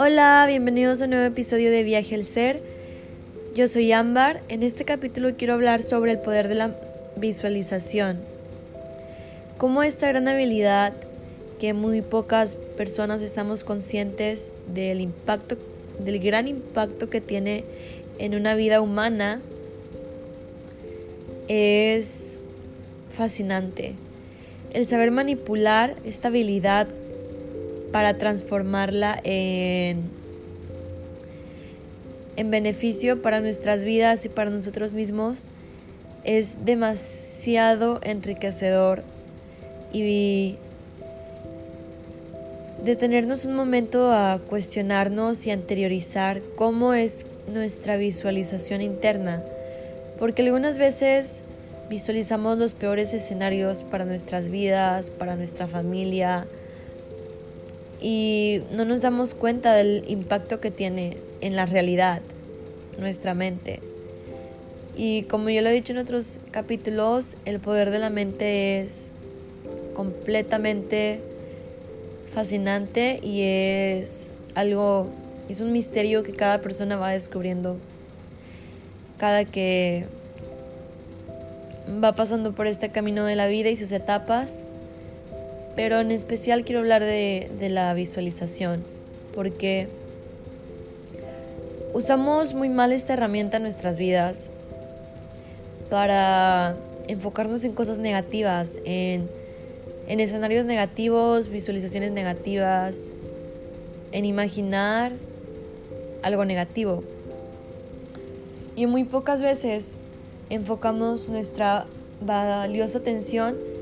Hola, bienvenidos a un nuevo episodio de Viaje al Ser. Yo soy Ámbar. En este capítulo quiero hablar sobre el poder de la visualización. Cómo esta gran habilidad que muy pocas personas estamos conscientes del impacto, del gran impacto que tiene en una vida humana, es fascinante. El saber manipular esta habilidad para transformarla en, en beneficio para nuestras vidas y para nosotros mismos es demasiado enriquecedor y detenernos un momento a cuestionarnos y anteriorizar cómo es nuestra visualización interna, porque algunas veces visualizamos los peores escenarios para nuestras vidas, para nuestra familia, y no nos damos cuenta del impacto que tiene en la realidad nuestra mente. Y como yo lo he dicho en otros capítulos, el poder de la mente es completamente fascinante y es algo, es un misterio que cada persona va descubriendo cada que va pasando por este camino de la vida y sus etapas pero en especial quiero hablar de, la visualización, porque usamos muy mal esta herramienta en nuestras vidas para enfocarnos en cosas negativas, en, en escenarios negativos, visualizaciones negativas, en imaginar algo negativo. Y muy pocas veces enfocamos nuestra valiosa atención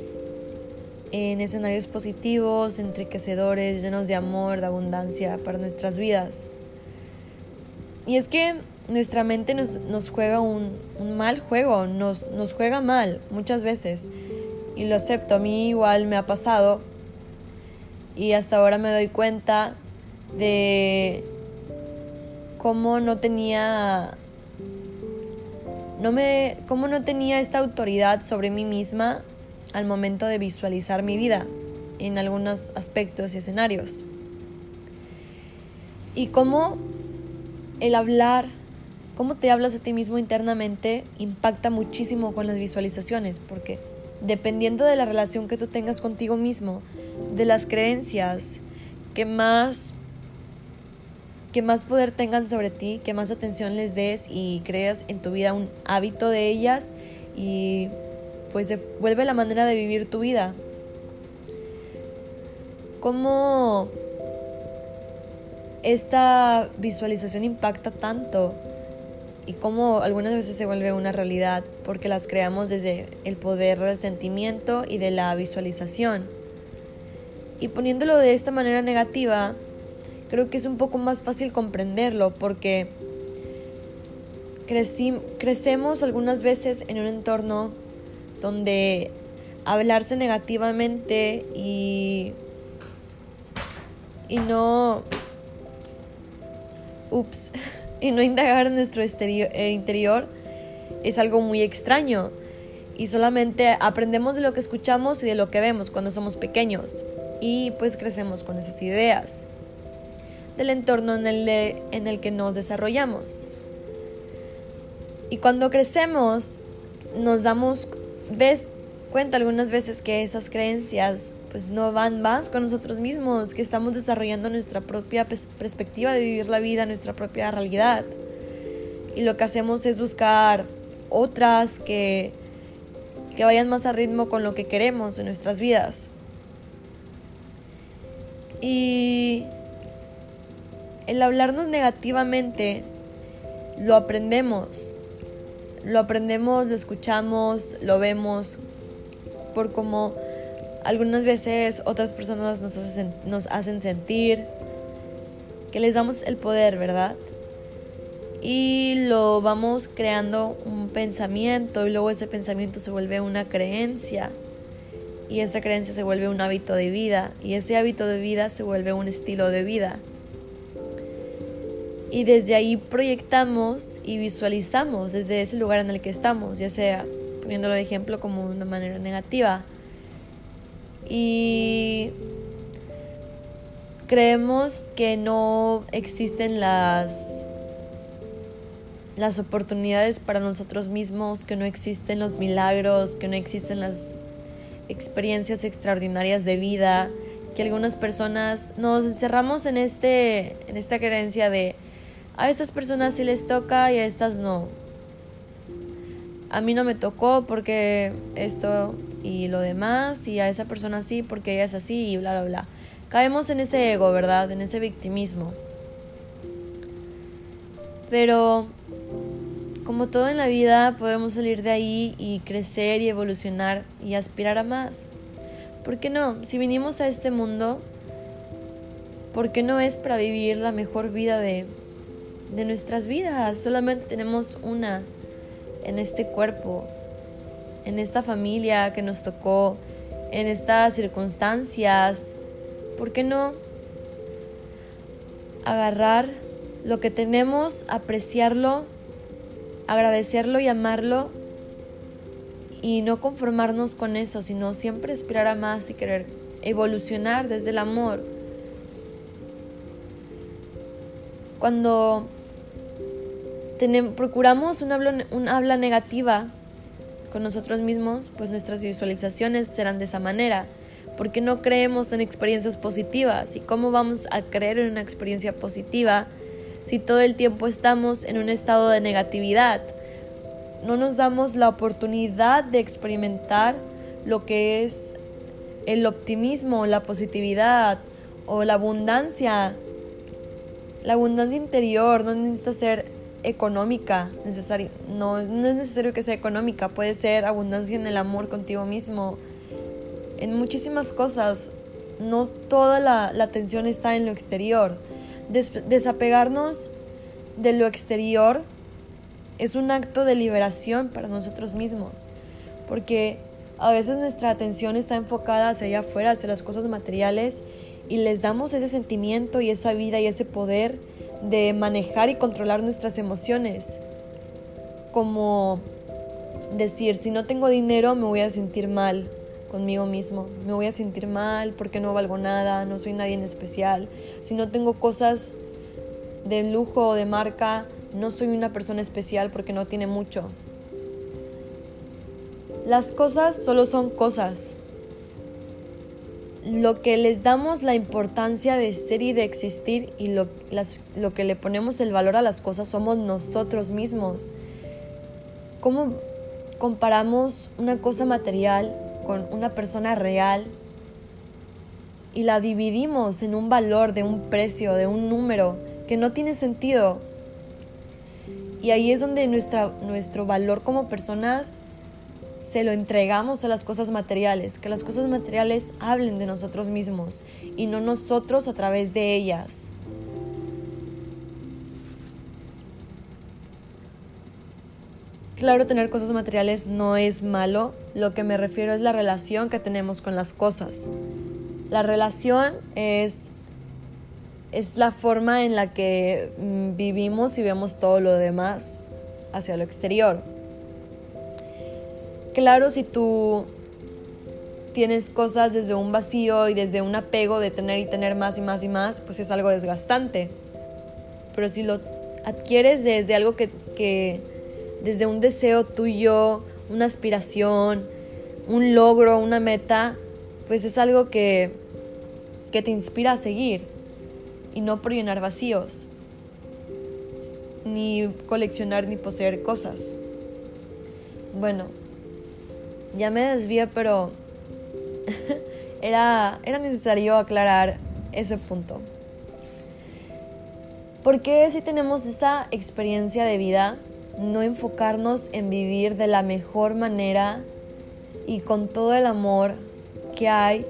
en escenarios positivos, enriquecedores, llenos de amor, de abundancia para nuestras vidas. Y es que nuestra mente nos, juega un, mal juego, nos, nos juega mal muchas veces. Y lo acepto, a mí igual me ha pasado. Y hasta ahora me doy cuenta de cómo no tenía no me cómo no tenía esta autoridad sobre mí misma al momento de visualizar mi vida en algunos aspectos y escenarios. Y cómo el hablar, cómo te hablas a ti mismo internamente impacta muchísimo con las visualizaciones, porque dependiendo de la relación que tú tengas contigo mismo, de las creencias que más que más poder tengan sobre ti, que más atención les des y creas en tu vida un hábito de ellas y pues se vuelve la manera de vivir tu vida. ¿Cómo esta visualización impacta tanto? Y cómo algunas veces se vuelve una realidad porque las creamos desde el poder del sentimiento y de la visualización. Y poniéndolo de esta manera negativa, creo que es un poco más fácil comprenderlo porque crecemos algunas veces en un entorno donde hablarse negativamente y, y no, ups, y no indagar en nuestro eh, interior es algo muy extraño y solamente aprendemos de lo que escuchamos y de lo que vemos cuando somos pequeños y pues crecemos con esas ideas del entorno en el, en el que nos desarrollamos. Y cuando crecemos nos damos ves cuenta algunas veces que esas creencias pues no van más con nosotros mismos, que estamos desarrollando nuestra propia perspectiva de vivir la vida, nuestra propia realidad. Y lo que hacemos es buscar otras que, que vayan más a ritmo con lo que queremos en nuestras vidas. Y el hablarnos negativamente lo aprendemos lo aprendemos, lo escuchamos, lo vemos, por como algunas veces otras personas nos hacen, nos hacen sentir, que les damos el poder, ¿verdad? Y lo vamos creando un pensamiento y luego ese pensamiento se vuelve una creencia y esa creencia se vuelve un hábito de vida y ese hábito de vida se vuelve un estilo de vida y desde ahí proyectamos y visualizamos desde ese lugar en el que estamos, ya sea poniéndolo de ejemplo como una manera negativa. Y creemos que no existen las las oportunidades para nosotros mismos, que no existen los milagros, que no existen las experiencias extraordinarias de vida, que algunas personas nos encerramos en este en esta creencia de a estas personas sí les toca y a estas no. A mí no me tocó porque esto y lo demás y a esa persona sí porque ella es así y bla bla bla. Caemos en ese ego, ¿verdad? En ese victimismo. Pero como todo en la vida, podemos salir de ahí y crecer y evolucionar y aspirar a más. ¿Por qué no? Si vinimos a este mundo, ¿por qué no es para vivir la mejor vida de, de nuestras vidas? Solamente tenemos una en este cuerpo, en esta familia que nos tocó, en estas circunstancias. ¿Por qué no agarrar lo que tenemos, apreciarlo agradecerlo y amarlo y no conformarnos con eso, sino siempre aspirar a más y querer evolucionar desde el amor. Cuando tenemos, procuramos un habla, un habla negativa con nosotros mismos, pues nuestras visualizaciones serán de esa manera, porque no creemos en experiencias positivas. ¿Y cómo vamos a creer en una experiencia positiva si todo el tiempo estamos en un estado de negatividad. No nos damos la oportunidad de experimentar lo que es el optimismo, la positividad o la abundancia. La abundancia interior no necesita ser económica, no, no es necesario que sea económica, puede ser abundancia en el amor contigo mismo, en muchísimas cosas. No toda la, la atención está en lo exterior desapegarnos de lo exterior es un acto de liberación para nosotros mismos, porque a veces nuestra atención está enfocada hacia allá afuera, hacia las cosas materiales, y les damos ese sentimiento y esa vida y ese poder de manejar y controlar nuestras emociones. Como decir, si no tengo dinero me voy a sentir mal, conmigo mismo. Me voy a sentir mal porque no valgo nada, no soy nadie en especial. Si no tengo cosas de lujo o de marca, no soy una persona especial porque no tiene mucho. Las cosas solo son cosas. Lo que les damos la importancia de ser y de existir y lo, lo que le ponemos el valor a las cosas somos nosotros mismos. ¿Cómo comparamos una cosa material con una persona real y la dividimos en un valor de un precio, de un número que no tiene sentido. Y ahí es donde nuestra, nuestro valor como personas se lo entregamos a las cosas materiales, que las cosas materiales hablen de nosotros mismos y no nosotros a través de ellas. Claro, tener cosas materiales no es malo, lo que me refiero es la relación que tenemos con las cosas. La relación es, es la forma en la que mm, vivimos y vemos todo lo demás hacia lo exterior. Claro, si tú tienes cosas desde un vacío y desde un apego de tener y tener más y más y más, pues es algo desgastante. Pero si lo adquieres desde algo que, que desde un deseo tuyo, una aspiración, un logro, una meta, pues es algo que, que te inspira a seguir y no por llenar vacíos, ni coleccionar ni poseer cosas. Bueno, ya me desvié, pero era, era necesario aclarar ese punto. Porque si tenemos esta experiencia de vida, no enfocarnos en vivir de la mejor manera y con todo el amor que hay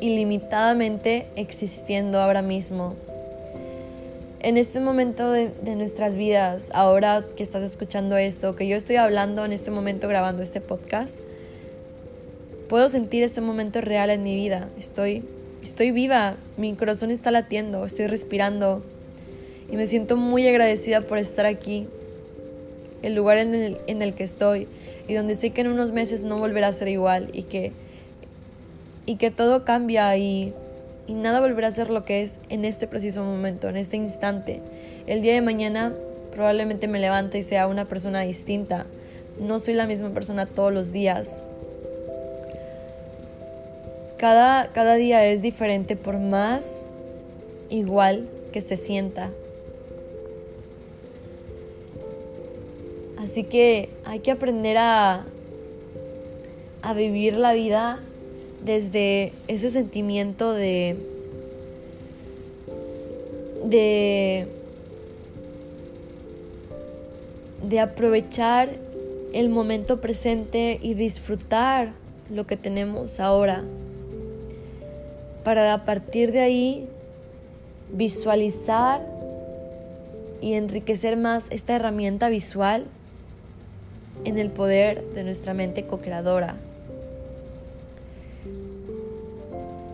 ilimitadamente existiendo ahora mismo. En este momento de, nuestras vidas, ahora que estás escuchando esto, que yo estoy hablando en este momento grabando este podcast, puedo sentir este momento real en mi vida. Estoy, estoy viva, mi corazón está latiendo, estoy respirando y me siento muy agradecida por estar aquí, el lugar en el, en el que estoy y donde sé que en unos meses no volverá a ser igual y que, y que todo cambia y, y nada volverá a ser lo que es en este preciso momento, en este instante. El día de mañana probablemente me levante y sea una persona distinta. No soy la misma persona todos los días. Cada, cada día es diferente por más igual que se sienta. Así que hay que aprender a, a vivir la vida desde ese sentimiento de, de, de aprovechar el momento presente y disfrutar lo que tenemos ahora. Para a partir de ahí visualizar y enriquecer más esta herramienta visual en el poder de nuestra mente co-creadora.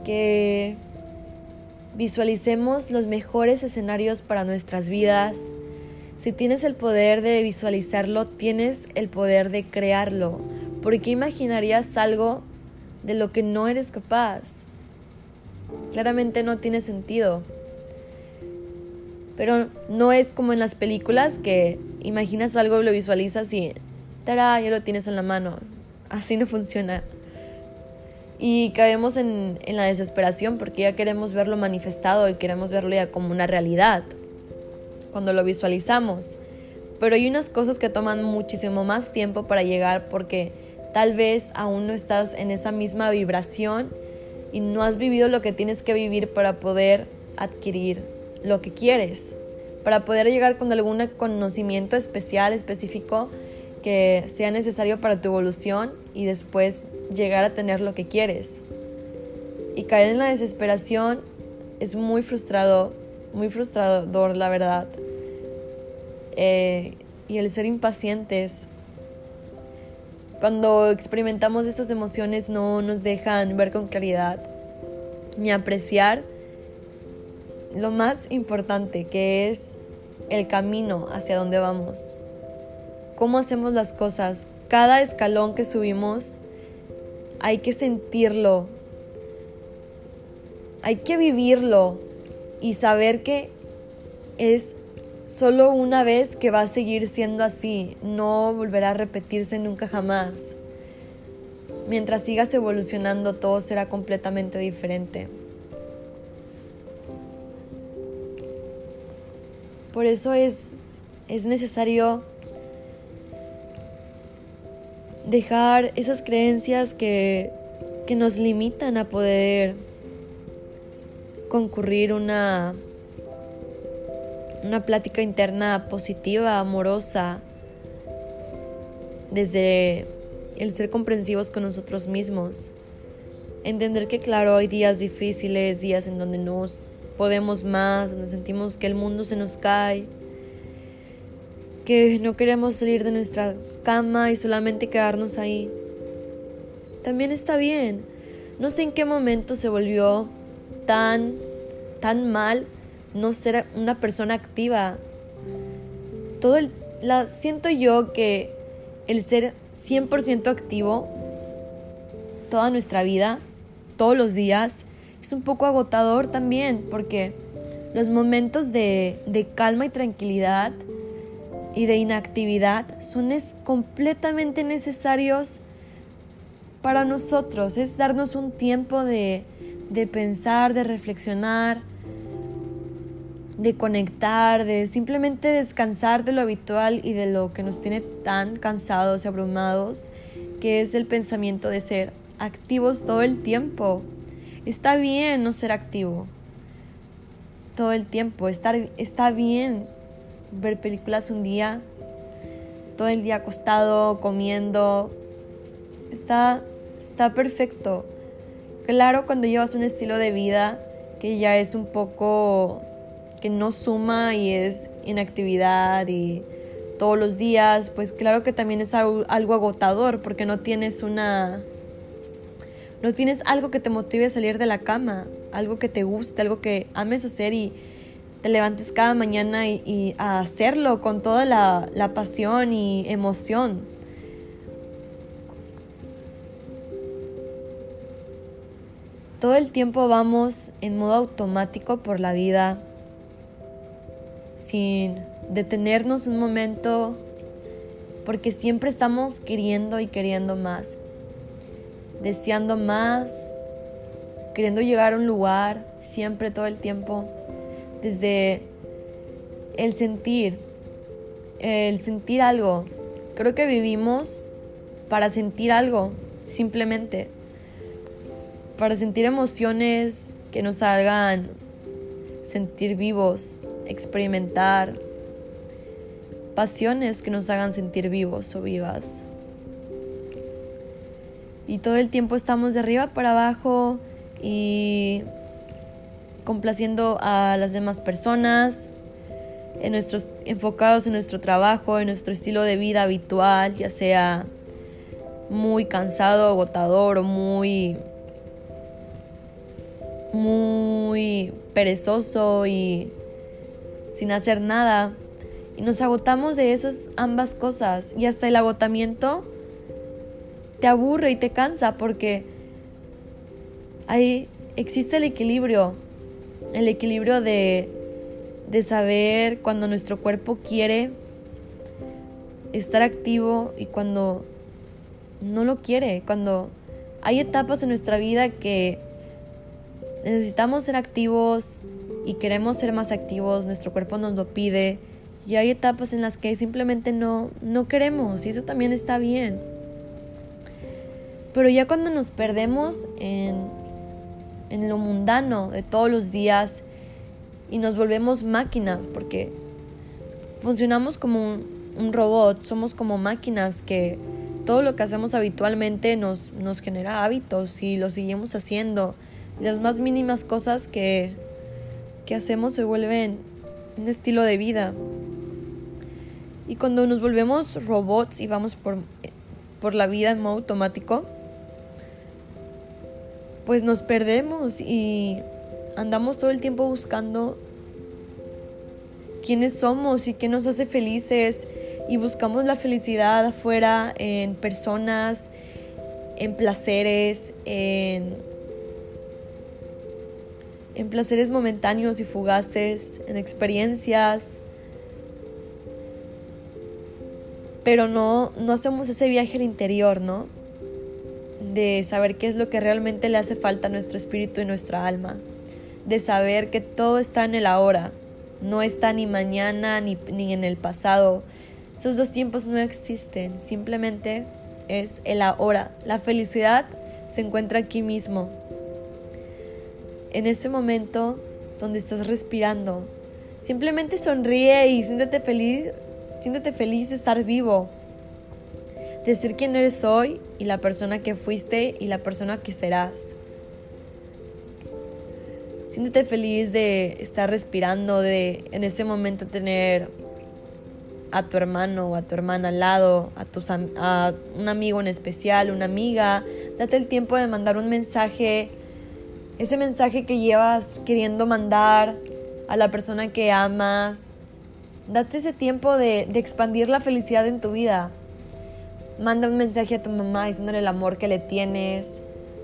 Que visualicemos los mejores escenarios para nuestras vidas. Si tienes el poder de visualizarlo, tienes el poder de crearlo. ¿Por qué imaginarías algo de lo que no eres capaz? Claramente no tiene sentido. Pero no es como en las películas que imaginas algo y lo visualizas y ¡tará! ya lo tienes en la mano. Así no funciona. Y caemos en, en la desesperación porque ya queremos verlo manifestado y queremos verlo ya como una realidad cuando lo visualizamos. Pero hay unas cosas que toman muchísimo más tiempo para llegar porque tal vez aún no estás en esa misma vibración y no has vivido lo que tienes que vivir para poder adquirir lo que quieres, para poder llegar con algún conocimiento especial, específico que sea necesario para tu evolución y después llegar a tener lo que quieres. Y caer en la desesperación es muy frustrado, muy frustrador, la verdad. Eh, y el ser impacientes, cuando experimentamos estas emociones no nos dejan ver con claridad ni apreciar lo más importante que es el camino hacia donde vamos cómo hacemos las cosas. Cada escalón que subimos hay que sentirlo, hay que vivirlo y saber que es solo una vez que va a seguir siendo así, no volverá a repetirse nunca jamás. Mientras sigas evolucionando todo será completamente diferente. Por eso es, es necesario dejar esas creencias que, que nos limitan a poder concurrir una, una plática interna positiva, amorosa, desde el ser comprensivos con nosotros mismos. Entender que claro, hay días difíciles, días en donde nos podemos más, donde sentimos que el mundo se nos cae, que no queremos salir de nuestra cama y solamente quedarnos ahí. También está bien. No sé en qué momento se volvió tan, tan mal no ser una persona activa. Todo el, la, siento yo que el ser 100% activo toda nuestra vida, todos los días, es un poco agotador también, porque los momentos de, de calma y tranquilidad y de inactividad son es completamente necesarios para nosotros. Es darnos un tiempo de, de pensar, de reflexionar, de conectar, de simplemente descansar de lo habitual y de lo que nos tiene tan cansados y abrumados, que es el pensamiento de ser activos todo el tiempo. Está bien no ser activo todo el tiempo, estar, está bien ver películas un día, todo el día acostado, comiendo. Está, está perfecto. Claro, cuando llevas un estilo de vida que ya es un poco que no suma y es inactividad y todos los días, pues claro que también es algo, agotador porque no tienes una no tienes algo que te motive a salir de la cama, algo que te guste, algo que ames hacer y te levantes cada mañana y, a hacerlo con toda la, la pasión y emoción. todo el tiempo vamos en modo automático por la vida sin detenernos un momento porque siempre estamos queriendo y queriendo más, deseando más, queriendo llegar a un lugar, siempre todo el tiempo, desde el sentir, el sentir algo. Creo que vivimos para sentir algo, simplemente, para sentir emociones que nos hagan sentir vivos, experimentar pasiones que nos hagan sentir vivos o vivas. Y todo el tiempo estamos de arriba para abajo y complaciendo a las demás personas, en nuestros, enfocados en nuestro trabajo, en nuestro estilo de vida habitual, ya sea muy cansado, agotador o muy muy perezoso y sin hacer nada. Y nos agotamos de esas ambas cosas. Y hasta el agotamiento te aburre y te cansa porque ahí existe el equilibrio. El equilibrio de, de saber cuando nuestro cuerpo quiere estar activo y cuando no lo quiere. Cuando hay etapas en nuestra vida que necesitamos ser activos y queremos ser más activos, nuestro cuerpo nos lo pide y hay etapas en las que simplemente no, no queremos y eso también está bien. Pero ya cuando nos perdemos en, en lo mundano de todos los días y nos volvemos máquinas, porque funcionamos como un, robot, somos como máquinas que todo lo que hacemos habitualmente nos, nos genera hábitos y lo seguimos haciendo las más mínimas cosas que, que hacemos se vuelven un estilo de vida. Y cuando nos volvemos robots y vamos por, por la vida en modo automático, pues nos perdemos y andamos todo el tiempo buscando quiénes somos y qué nos hace felices y buscamos la felicidad afuera en personas, en placeres, en en placeres momentáneos y fugaces, en experiencias, pero no, no hacemos ese viaje al interior, ¿no? De saber qué es lo que realmente le hace falta a nuestro espíritu y nuestra alma, de saber que todo está en el ahora, no está ni mañana ni, ni en el pasado. Esos dos tiempos no existen, simplemente es el ahora. La felicidad se encuentra aquí mismo, en este momento donde estás respirando. Simplemente sonríe y siéntete feliz, siéntete feliz de estar vivo, de ser quien eres hoy y la persona que fuiste y la persona que serás. Siéntete feliz de estar respirando, de en este momento tener a tu hermano o a tu hermana al lado, a, tus, a un amigo en especial, una amiga. Date el tiempo de mandar un mensaje ese mensaje que llevas queriendo mandar a la persona que amas. Date ese tiempo de, expandir la felicidad en tu vida. Manda un mensaje a tu mamá diciéndole el amor que le tienes,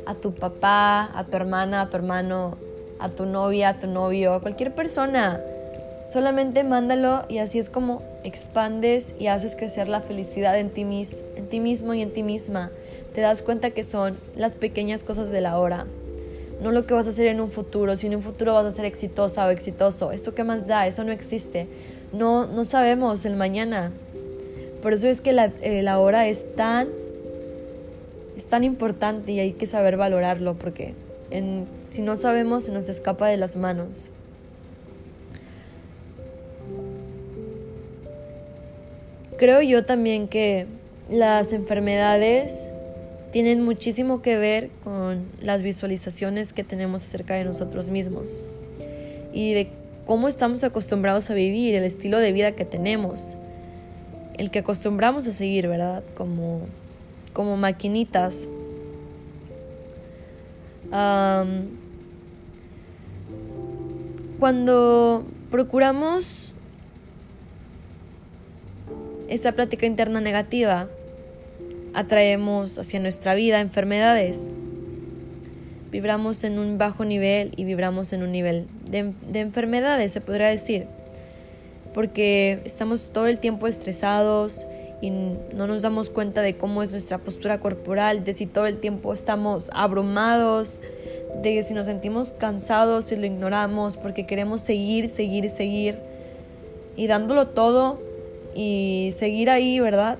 a tu papá, a tu hermana, a tu hermano, a tu novia, a tu novio, a cualquier persona. Solamente mándalo y así es como expandes y haces crecer la felicidad en ti, en ti mismo y en ti misma. Te das cuenta que son las pequeñas cosas de la hora no lo que vas a hacer en un futuro, si en un futuro vas a ser exitosa o exitoso. ¿Eso qué más da? Eso no existe. No, no sabemos el mañana. Por eso es que la, eh, hora es tan, es tan importante y hay que saber valorarlo porque si no sabemos se nos escapa de las manos. Creo yo también que las enfermedades tienen muchísimo que ver con las visualizaciones que tenemos acerca de nosotros mismos y de cómo estamos acostumbrados a vivir, el estilo de vida que tenemos, el que acostumbramos a seguir, ¿verdad? Como, como maquinitas. cuando procuramos esa plática interna negativa, atraemos hacia nuestra vida enfermedades. vibramos en un bajo nivel y vibramos en un nivel de enfermedades, se podría decir. Porque estamos todo el tiempo estresados y no nos damos cuenta de cómo es nuestra postura corporal, de si todo el tiempo estamos abrumados, de si nos sentimos cansados y lo ignoramos porque queremos seguir, seguir, seguir y dándolo todo y seguir ahí, ¿verdad?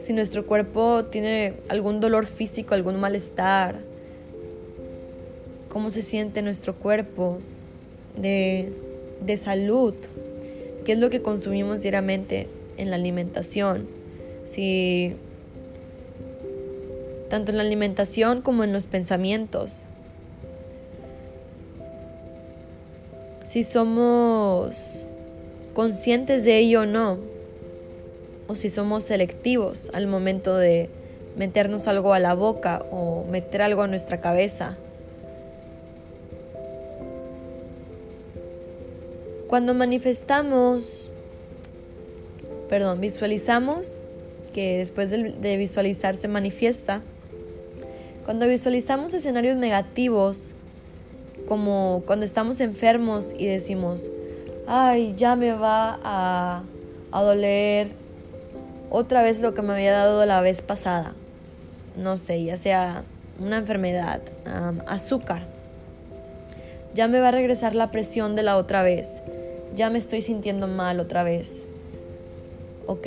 Si nuestro cuerpo tiene algún dolor físico, algún malestar, cómo se siente nuestro cuerpo de, de salud, qué es lo que consumimos diariamente en la alimentación, si tanto en la alimentación como en los pensamientos. Si somos conscientes de ello o no, o si somos selectivos al momento de meternos algo a la boca o meter algo a nuestra cabeza. Cuando manifestamos, perdón, visualizamos, que después de visualizar se manifiesta, cuando visualizamos escenarios negativos, como cuando estamos enfermos y decimos, ay, ya me va a, doler otra vez lo que me había dado la vez pasada. No sé, ya sea una enfermedad, azúcar. Ya me va a regresar la presión de la otra vez. Ya me estoy sintiendo mal otra vez. Ok,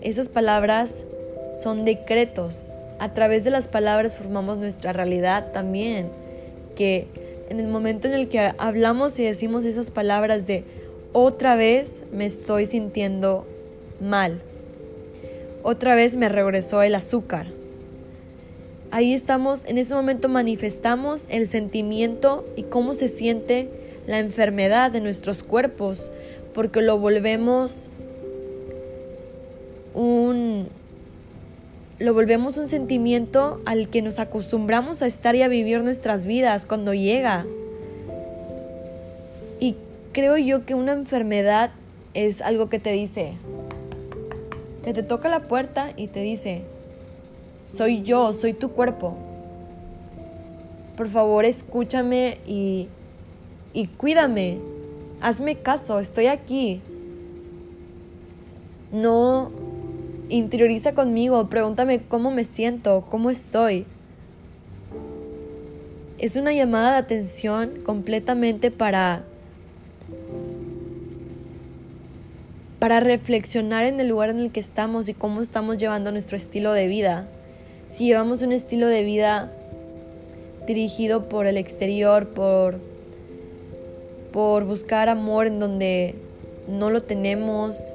esas palabras son decretos. A través de las palabras formamos nuestra realidad también. Que en el momento en el que hablamos y decimos esas palabras de otra vez me estoy sintiendo mal, otra vez me regresó el azúcar. Ahí estamos, en ese momento manifestamos el sentimiento y cómo se siente la enfermedad de nuestros cuerpos, porque lo volvemos un lo volvemos un sentimiento al que nos acostumbramos a estar y a vivir nuestras vidas cuando llega. Y creo yo que una enfermedad es algo que te dice, que te toca la puerta y te dice, soy yo, soy tu cuerpo. Por favor, escúchame y, y cuídame. Hazme caso, estoy aquí. No Interioriza conmigo, pregúntame cómo me siento, cómo estoy. Es una llamada de atención completamente para para reflexionar en el lugar en el que estamos y cómo estamos llevando nuestro estilo de vida. Si llevamos un estilo de vida dirigido por el exterior, por por buscar amor en donde no lo tenemos,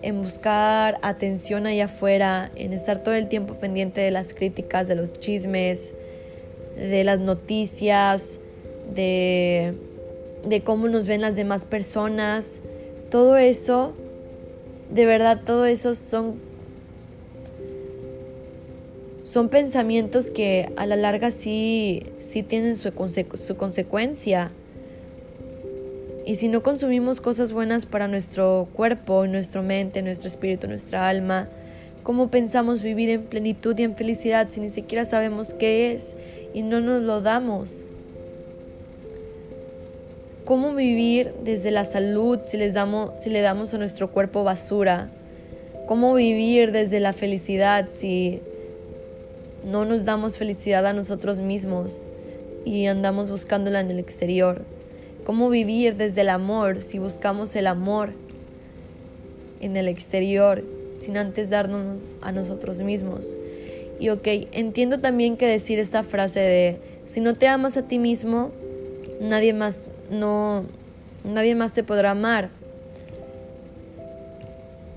en buscar atención allá afuera, en estar todo el tiempo pendiente de las críticas, de los chismes, de las noticias, de, de cómo nos ven las demás personas. Todo eso, de verdad, todo eso son, son pensamientos que a la larga sí, sí tienen su, consecuencia. Y si no consumimos cosas buenas para nuestro cuerpo, nuestra mente, nuestro espíritu, nuestra alma, ¿cómo pensamos vivir en plenitud y en felicidad si ni siquiera sabemos qué es y no nos lo damos? ¿Cómo vivir desde la salud si, les damos, si le damos a nuestro cuerpo basura? ¿Cómo vivir desde la felicidad si no nos damos felicidad a nosotros mismos y andamos buscándola en el exterior? ¿Cómo vivir desde el amor si buscamos el amor en el exterior sin antes darnos a nosotros mismos? Y ok, entiendo también que decir esta frase de si no te amas a ti mismo, nadie más no nadie más te podrá amar.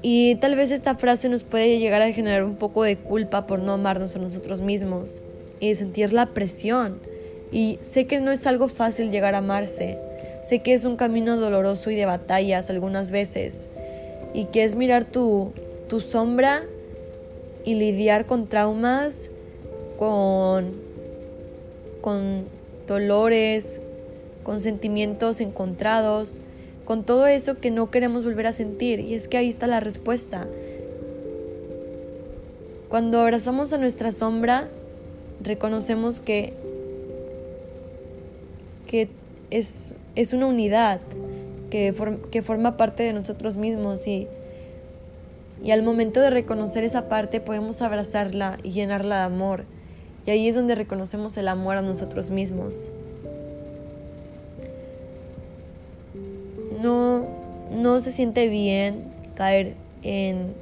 Y tal vez esta frase nos puede llegar a generar un poco de culpa por no amarnos a nosotros mismos y sentir la presión. Y sé que no es algo fácil llegar a amarse, Sé que es un camino doloroso y de batallas algunas veces. Y que es mirar tu, tu sombra y lidiar con traumas, con, con dolores, con sentimientos encontrados, con todo eso que no queremos volver a sentir. Y es que ahí está la respuesta. Cuando abrazamos a nuestra sombra, reconocemos que, que es, es una unidad que, que forma parte de nosotros mismos y, y al momento de reconocer esa parte podemos abrazarla y llenarla de amor. Y ahí es donde reconocemos el amor a nosotros mismos. No, no se siente bien caer en,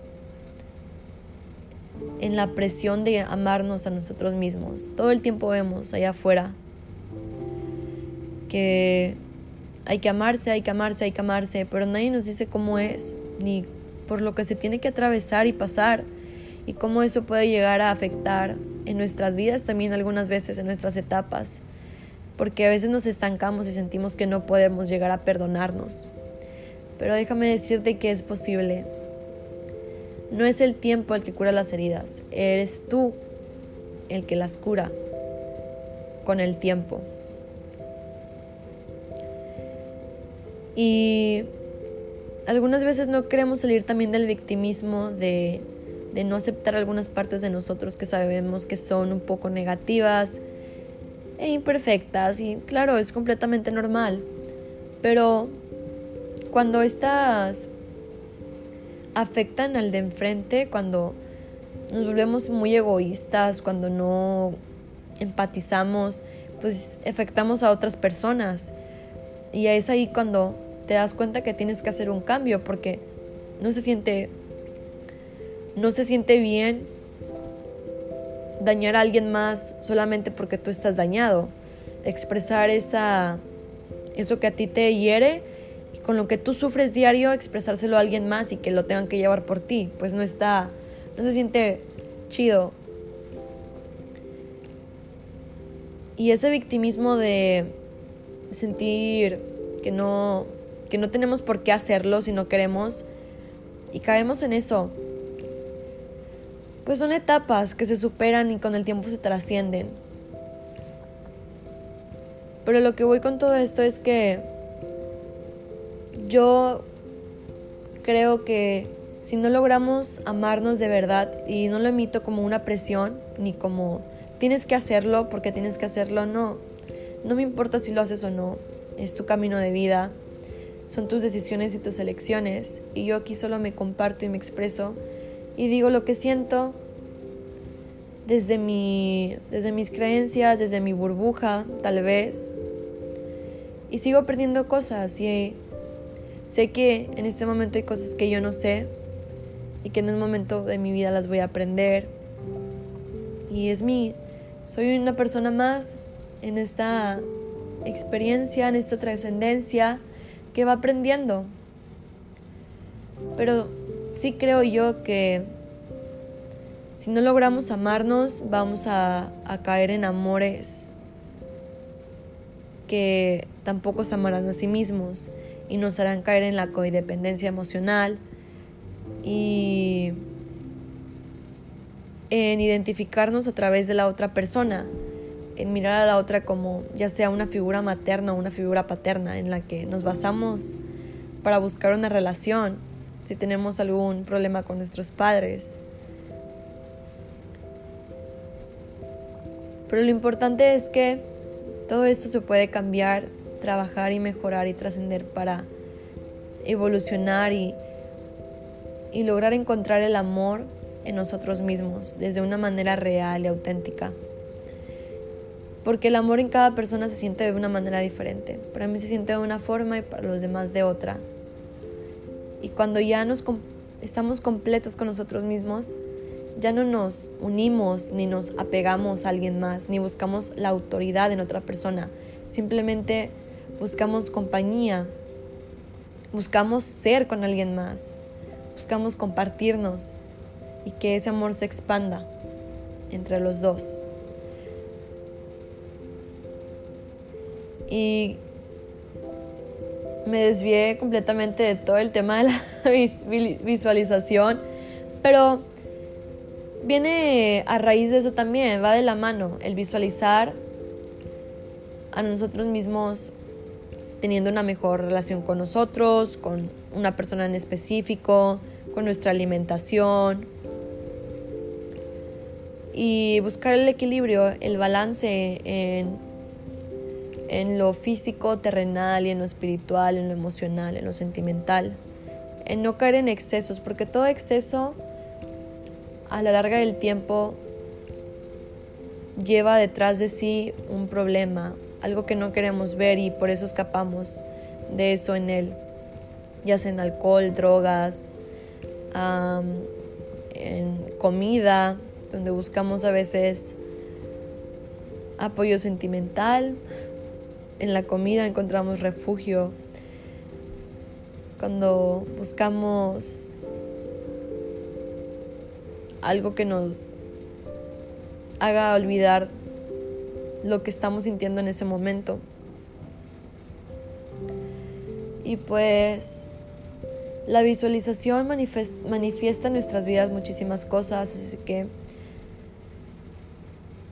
en la presión de amarnos a nosotros mismos. Todo el tiempo vemos allá afuera que hay que amarse, hay que amarse, hay que amarse, pero nadie nos dice cómo es, ni por lo que se tiene que atravesar y pasar y cómo eso puede llegar a afectar en nuestras vidas también algunas veces en nuestras etapas, porque a veces nos estancamos y sentimos que no podemos llegar a perdonarnos. Pero déjame decirte que es posible. No es el tiempo el que cura las heridas, eres tú el que las cura con el tiempo. Y algunas veces no queremos salir también del victimismo, de, de no aceptar algunas partes de nosotros que sabemos que son un poco negativas e imperfectas. Y claro, es completamente normal. Pero cuando estas afectan al de enfrente, cuando nos volvemos muy egoístas, cuando no empatizamos, pues afectamos a otras personas. Y es ahí cuando te das cuenta que tienes que hacer un cambio porque no se siente no se siente bien dañar a alguien más solamente porque tú estás dañado. Expresar esa eso que a ti te hiere con lo que tú sufres diario expresárselo a alguien más y que lo tengan que llevar por ti, pues no está no se siente chido. Y ese victimismo de sentir que no que no tenemos por qué hacerlo si no queremos y caemos en eso. Pues son etapas que se superan y con el tiempo se trascienden. Pero lo que voy con todo esto es que yo creo que si no logramos amarnos de verdad y no lo emito como una presión ni como tienes que hacerlo porque tienes que hacerlo, no. No me importa si lo haces o no. Es tu camino de vida son tus decisiones y tus elecciones, y yo aquí solo me comparto y me expreso y digo lo que siento desde, mi, desde mis creencias, desde mi burbuja, tal vez, y sigo aprendiendo cosas y sé que en este momento hay cosas que yo no sé y que en un momento de mi vida las voy a aprender y es mi soy una persona más en esta experiencia, en esta trascendencia que va aprendiendo. Pero sí creo yo que si no logramos amarnos, vamos a, caer en amores que tampoco se amarán a sí mismos y nos harán caer en la codependencia emocional y en identificarnos a través de la otra persona en mirar a la otra como ya sea una figura materna o una figura paterna en la que nos basamos para buscar una relación, si tenemos algún problema con nuestros padres. Pero lo importante es que todo esto se puede cambiar, trabajar y mejorar y trascender para evolucionar y, y lograr encontrar el amor en nosotros mismos desde una manera real y auténtica porque el amor en cada persona se siente de una manera diferente. Para mí se siente de una forma y para los demás de otra. Y cuando ya nos estamos completos con nosotros mismos, ya no nos unimos ni nos apegamos a alguien más, ni buscamos la autoridad en otra persona. Simplemente buscamos compañía, buscamos ser con alguien más, buscamos compartirnos y que ese amor se expanda entre los dos. y me desvié completamente de todo el tema de la visualización, pero viene a raíz de eso también, va de la mano, el visualizar a nosotros mismos teniendo una mejor relación con nosotros, con una persona en específico, con nuestra alimentación. y buscar el equilibrio, el balance en, en lo físico, terrenal y en lo espiritual, en lo emocional, en lo sentimental. En no caer en excesos, porque todo exceso a la larga del tiempo lleva detrás de sí un problema, algo que no queremos ver y por eso escapamos de eso en él, ya sea en alcohol, drogas, en comida, donde buscamos a veces apoyo sentimental. En la comida encontramos refugio. Cuando buscamos algo que nos haga olvidar lo que estamos sintiendo en ese momento. Y pues la visualización manifiesta en nuestras vidas muchísimas cosas, así que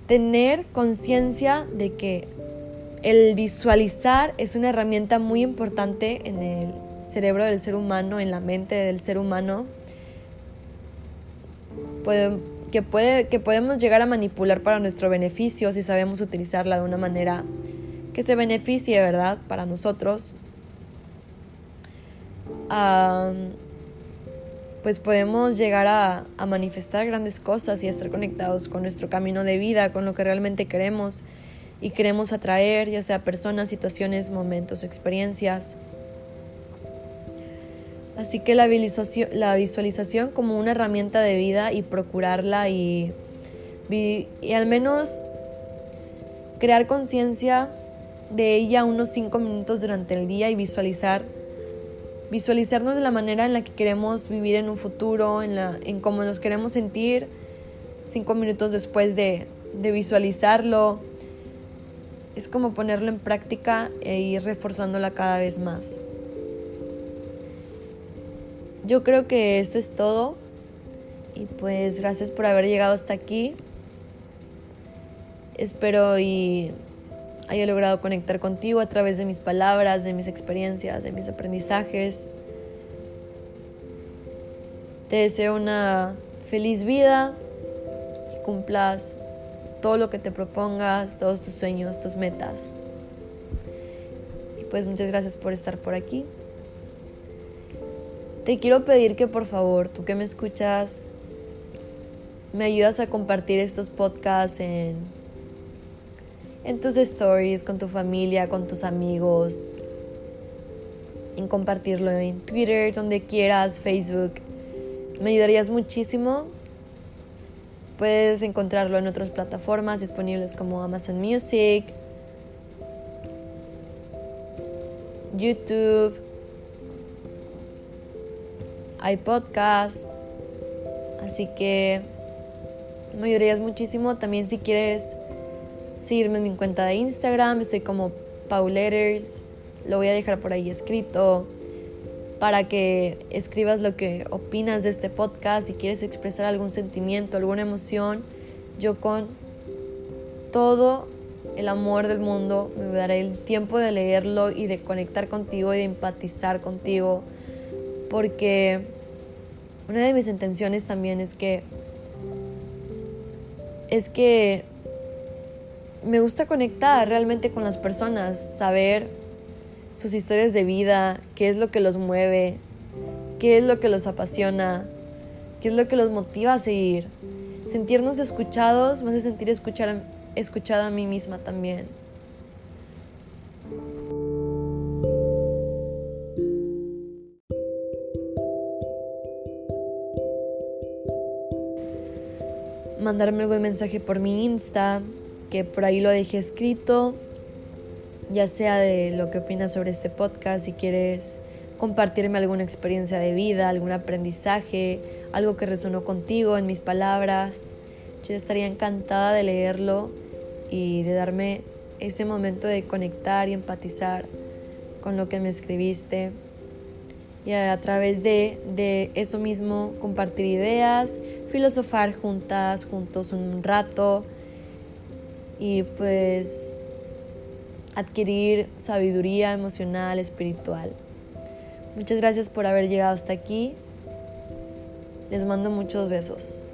tener conciencia de que el visualizar es una herramienta muy importante en el cerebro del ser humano, en la mente del ser humano, que, puede, que podemos llegar a manipular para nuestro beneficio si sabemos utilizarla de una manera que se beneficie, ¿verdad?, para nosotros. pues podemos llegar a, a, manifestar grandes cosas y estar conectados con nuestro camino de vida, con lo que realmente queremos y queremos atraer, ya sea personas, situaciones, momentos, experiencias. Así que la visualización, como una herramienta de vida y procurarla y, y al menos crear conciencia de ella unos cinco minutos durante el día y visualizar visualizarnos de la manera en la que queremos vivir en un futuro, en, la, en cómo nos queremos sentir cinco minutos después de, de visualizarlo. Es como ponerlo en práctica e ir reforzándola cada vez más. Yo creo que esto es todo. Y pues gracias por haber llegado hasta aquí. Espero y haya logrado conectar contigo a través de mis palabras, de mis experiencias, de mis aprendizajes. Te deseo una feliz vida, que cumplas todo lo que te propongas, todos tus sueños, tus metas. Y pues muchas gracias por estar por aquí. Te quiero pedir que por favor, tú que me escuchas, me ayudas a compartir estos podcasts en en tus stories, con tu familia, con tus amigos, en compartirlo en Twitter, donde quieras, Facebook. Me ayudarías muchísimo. Puedes encontrarlo en otras plataformas disponibles como Amazon Music, YouTube, iPodcast. Así que me ayudarías muchísimo. También si quieres seguirme en mi cuenta de Instagram, estoy como Pauletters, lo voy a dejar por ahí escrito para que escribas lo que opinas de este podcast, si quieres expresar algún sentimiento, alguna emoción, yo con todo el amor del mundo me daré el tiempo de leerlo y de conectar contigo y de empatizar contigo, porque una de mis intenciones también es que es que me gusta conectar realmente con las personas, saber sus historias de vida, qué es lo que los mueve, qué es lo que los apasiona, qué es lo que los motiva a seguir. Sentirnos escuchados me hace sentir escuchar, escuchada a mí misma también. Mandarme algún mensaje por mi Insta, que por ahí lo dejé escrito, ya sea de lo que opinas sobre este podcast, si quieres compartirme alguna experiencia de vida, algún aprendizaje, algo que resonó contigo en mis palabras. Yo estaría encantada de leerlo y de darme ese momento de conectar y empatizar con lo que me escribiste y a través de, de eso mismo compartir ideas, filosofar juntas, juntos un rato, y pues adquirir sabiduría emocional, espiritual. Muchas gracias por haber llegado hasta aquí. Les mando muchos besos.